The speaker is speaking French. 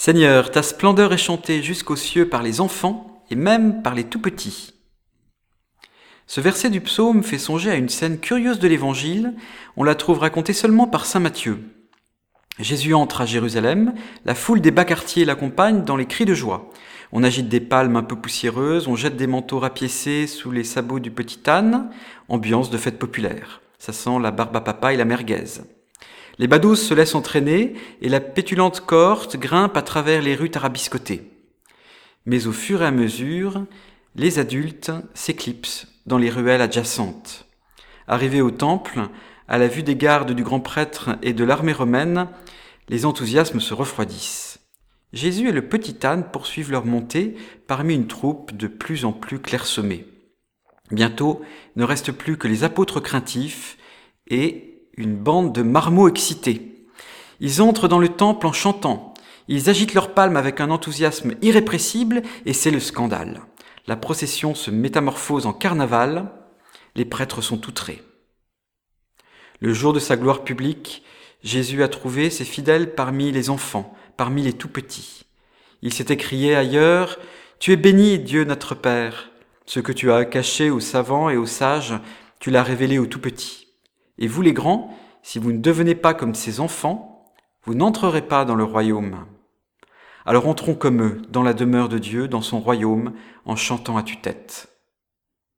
Seigneur, ta splendeur est chantée jusqu'aux cieux par les enfants et même par les tout petits. Ce verset du psaume fait songer à une scène curieuse de l'Évangile. On la trouve racontée seulement par Saint Matthieu. Jésus entre à Jérusalem, la foule des bas quartiers l'accompagne dans les cris de joie. On agite des palmes un peu poussiéreuses, on jette des manteaux rapiécés sous les sabots du petit âne, ambiance de fête populaire. Ça sent la barbe à papa et la merguez. Les badous se laissent entraîner et la pétulante cohorte grimpe à travers les rues tarabiscotées. Mais au fur et à mesure, les adultes s'éclipsent dans les ruelles adjacentes. Arrivés au temple, à la vue des gardes du grand prêtre et de l'armée romaine, les enthousiasmes se refroidissent. Jésus et le petit âne poursuivent leur montée parmi une troupe de plus en plus clairsemée. Bientôt, ne reste plus que les apôtres craintifs et une bande de marmots excités. Ils entrent dans le temple en chantant. Ils agitent leurs palmes avec un enthousiasme irrépressible et c'est le scandale. La procession se métamorphose en carnaval. Les prêtres sont outrés. Le jour de sa gloire publique, Jésus a trouvé ses fidèles parmi les enfants, parmi les tout petits. Il s'est écrié ailleurs, Tu es béni, Dieu notre Père. Ce que tu as caché aux savants et aux sages, tu l'as révélé aux tout petits. Et vous les grands, si vous ne devenez pas comme ces enfants, vous n'entrerez pas dans le royaume. Alors entrons comme eux dans la demeure de Dieu, dans son royaume, en chantant à tue-tête.